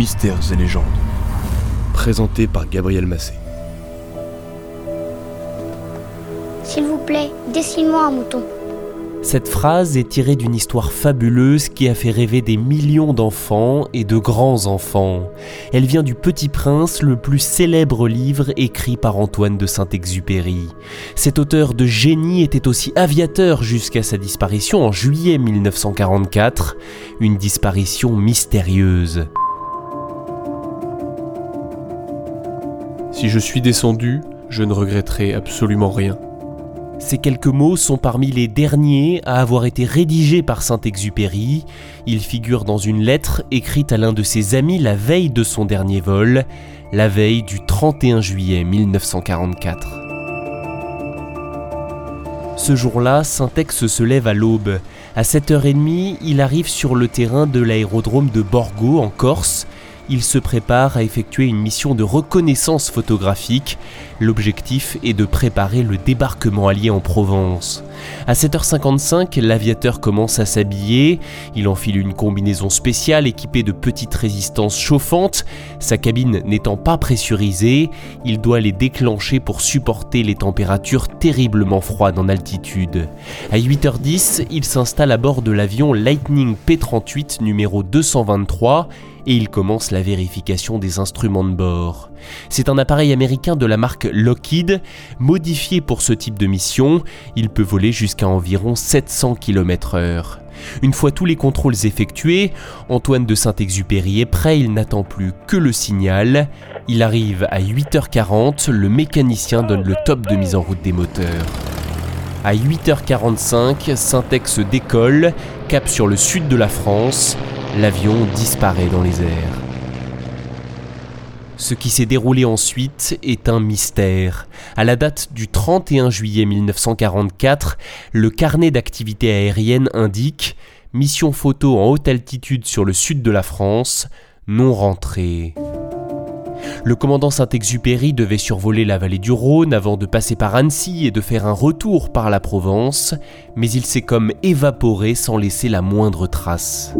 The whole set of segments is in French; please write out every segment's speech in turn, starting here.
Mystères et légendes. Présenté par Gabriel Massé. S'il vous plaît, dessine-moi un mouton. Cette phrase est tirée d'une histoire fabuleuse qui a fait rêver des millions d'enfants et de grands-enfants. Elle vient du Petit Prince, le plus célèbre livre écrit par Antoine de Saint-Exupéry. Cet auteur de génie était aussi aviateur jusqu'à sa disparition en juillet 1944, une disparition mystérieuse. Si je suis descendu, je ne regretterai absolument rien. Ces quelques mots sont parmi les derniers à avoir été rédigés par Saint-Exupéry. Ils figurent dans une lettre écrite à l'un de ses amis la veille de son dernier vol, la veille du 31 juillet 1944. Ce jour-là, Saint-Ex se lève à l'aube. À 7h30, il arrive sur le terrain de l'aérodrome de Borgo en Corse il se prépare à effectuer une mission de reconnaissance photographique. L'objectif est de préparer le débarquement allié en Provence. À 7h55, l'aviateur commence à s'habiller. Il enfile une combinaison spéciale équipée de petites résistances chauffantes. Sa cabine n'étant pas pressurisée, il doit les déclencher pour supporter les températures terriblement froides en altitude. À 8h10, il s'installe à bord de l'avion Lightning P-38 numéro 223 et il commence la vérification des instruments de bord. C'est un appareil américain de la marque Lockheed, modifié pour ce type de mission, il peut voler jusqu'à environ 700 km/h. Une fois tous les contrôles effectués, Antoine de Saint-Exupéry est prêt, il n'attend plus que le signal. Il arrive à 8h40, le mécanicien donne le top de mise en route des moteurs. À 8h45, Saint-Ex décolle, cap sur le sud de la France, l'avion disparaît dans les airs. Ce qui s'est déroulé ensuite est un mystère. À la date du 31 juillet 1944, le carnet d'activité aérienne indique mission photo en haute altitude sur le sud de la France, non rentrée. Le commandant Saint-Exupéry devait survoler la vallée du Rhône avant de passer par Annecy et de faire un retour par la Provence, mais il s'est comme évaporé sans laisser la moindre trace.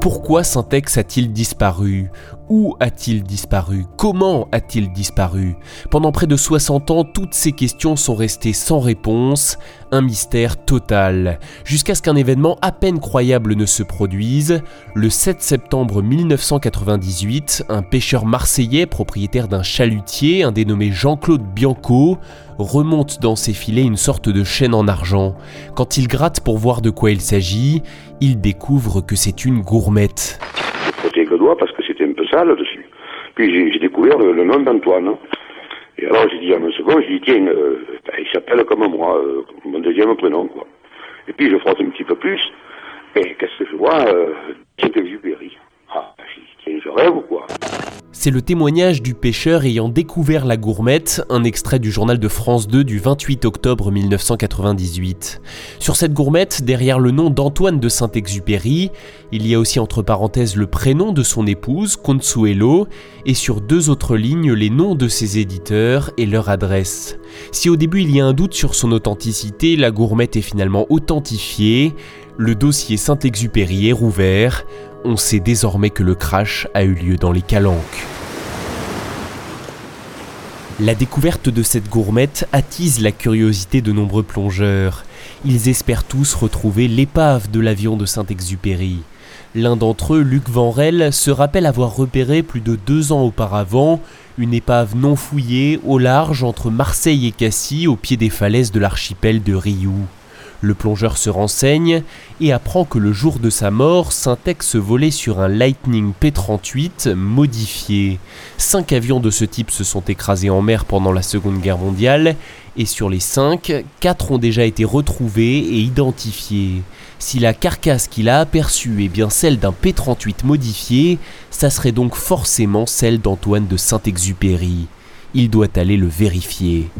Pourquoi Syntex a-t-il disparu? Où a-t-il disparu? Comment a-t-il disparu? Pendant près de 60 ans, toutes ces questions sont restées sans réponse, un mystère total, jusqu'à ce qu'un événement à peine croyable ne se produise. Le 7 septembre 1998, un pêcheur marseillais, propriétaire d'un chalutier, un dénommé Jean-Claude Bianco, remonte dans ses filets une sorte de chaîne en argent. Quand il gratte pour voir de quoi il s'agit, il découvre que c'est une gourmette. Le doigt parce que c'était un peu sale dessus. Puis j'ai découvert le, nom d'Antoine. Et alors j'ai dit à mon second, j'ai dit tiens, euh, ben, il s'appelle comme moi, euh, mon deuxième prénom quoi. Et puis je frotte un petit peu plus, et qu'est-ce que je vois euh, C'est Exupéry. Ah, dit tiens, je rêve ou quoi c'est le témoignage du pêcheur ayant découvert la gourmette, un extrait du journal de France 2 du 28 octobre 1998. Sur cette gourmette, derrière le nom d'Antoine de Saint-Exupéry, il y a aussi entre parenthèses le prénom de son épouse, Consuelo, et sur deux autres lignes les noms de ses éditeurs et leur adresse. Si au début il y a un doute sur son authenticité, la gourmette est finalement authentifiée, le dossier Saint-Exupéry est rouvert, on sait désormais que le crash a eu lieu dans les Calanques. La découverte de cette gourmette attise la curiosité de nombreux plongeurs. Ils espèrent tous retrouver l'épave de l'avion de Saint-Exupéry. L'un d'entre eux, Luc Vanrel, se rappelle avoir repéré plus de deux ans auparavant une épave non fouillée au large entre Marseille et Cassis au pied des falaises de l'archipel de Rioux. Le plongeur se renseigne et apprend que le jour de sa mort, Syntex volait sur un Lightning P-38 modifié. Cinq avions de ce type se sont écrasés en mer pendant la Seconde Guerre mondiale, et sur les cinq, quatre ont déjà été retrouvés et identifiés. Si la carcasse qu'il a aperçue est bien celle d'un P-38 modifié, ça serait donc forcément celle d'Antoine de Saint-Exupéry. Il doit aller le vérifier.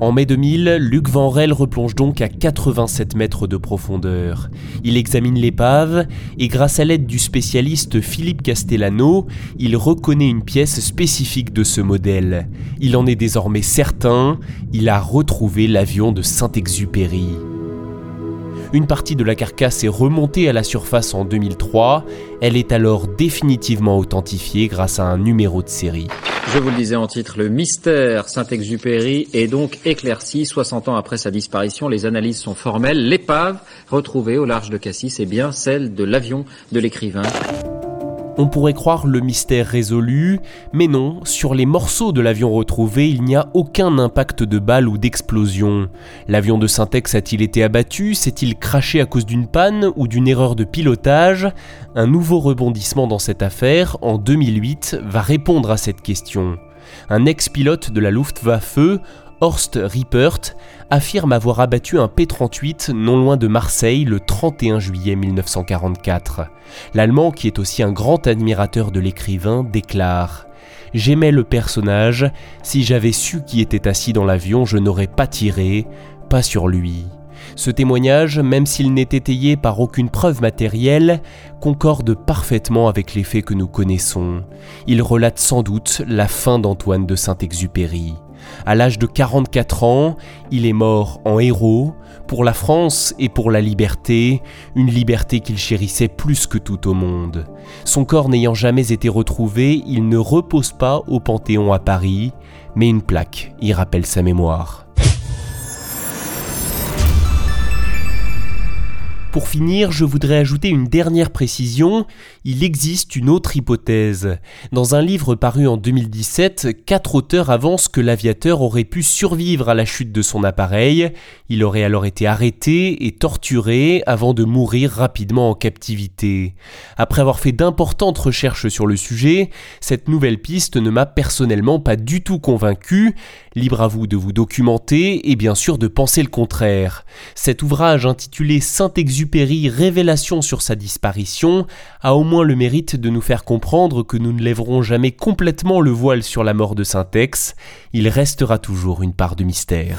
En mai 2000, Luc Vanrel replonge donc à 87 mètres de profondeur. Il examine l'épave et grâce à l'aide du spécialiste Philippe Castellano, il reconnaît une pièce spécifique de ce modèle. Il en est désormais certain, il a retrouvé l'avion de Saint-Exupéry. Une partie de la carcasse est remontée à la surface en 2003. Elle est alors définitivement authentifiée grâce à un numéro de série. Je vous le disais en titre, le mystère Saint-Exupéry est donc éclairci. 60 ans après sa disparition, les analyses sont formelles. L'épave retrouvée au large de Cassis est bien celle de l'avion de l'écrivain. On pourrait croire le mystère résolu, mais non, sur les morceaux de l'avion retrouvé, il n'y a aucun impact de balle ou d'explosion. L'avion de Syntex a-t-il été abattu S'est-il craché à cause d'une panne ou d'une erreur de pilotage? Un nouveau rebondissement dans cette affaire, en 2008, va répondre à cette question. Un ex-pilote de la Luftwaffe, Horst Riepert, affirme avoir abattu un P-38 non loin de Marseille le 31 juillet 1944. L'Allemand, qui est aussi un grand admirateur de l'écrivain, déclare J'aimais le personnage, si j'avais su qui était assis dans l'avion, je n'aurais pas tiré, pas sur lui. Ce témoignage, même s'il n'est étayé par aucune preuve matérielle, concorde parfaitement avec les faits que nous connaissons. Il relate sans doute la fin d'Antoine de Saint-Exupéry. À l'âge de 44 ans, il est mort en héros, pour la France et pour la liberté, une liberté qu'il chérissait plus que tout au monde. Son corps n'ayant jamais été retrouvé, il ne repose pas au Panthéon à Paris, mais une plaque y rappelle sa mémoire. Pour finir, je voudrais ajouter une dernière précision. Il existe une autre hypothèse. Dans un livre paru en 2017, quatre auteurs avancent que l'aviateur aurait pu survivre à la chute de son appareil. Il aurait alors été arrêté et torturé avant de mourir rapidement en captivité. Après avoir fait d'importantes recherches sur le sujet, cette nouvelle piste ne m'a personnellement pas du tout convaincu. Libre à vous de vous documenter et bien sûr de penser le contraire. Cet ouvrage intitulé Saint-Exupéry Révélation sur sa disparition a au moins le mérite de nous faire comprendre que nous ne lèverons jamais complètement le voile sur la mort de Saint-Ex, il restera toujours une part de mystère.